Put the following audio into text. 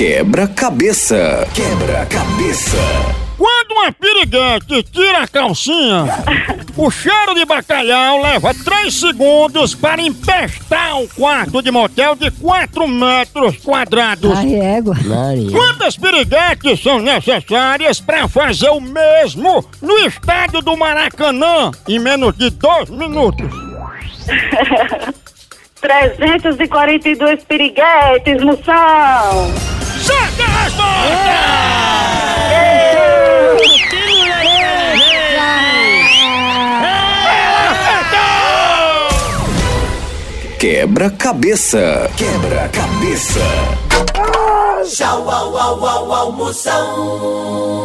Quebra-cabeça. Quebra-cabeça. Quando uma piriguete tira a calcinha, o cheiro de bacalhau leva 3 segundos para empestar um quarto de motel de 4 metros quadrados. Ai, égua. Quantas piriguetes são necessárias para fazer o mesmo no estádio do Maracanã em menos de 2 minutos? 342 piriguetes, moção! Resposta! Quebra-cabeça. Quebra-cabeça. Tchau, au, au, au, au, moção.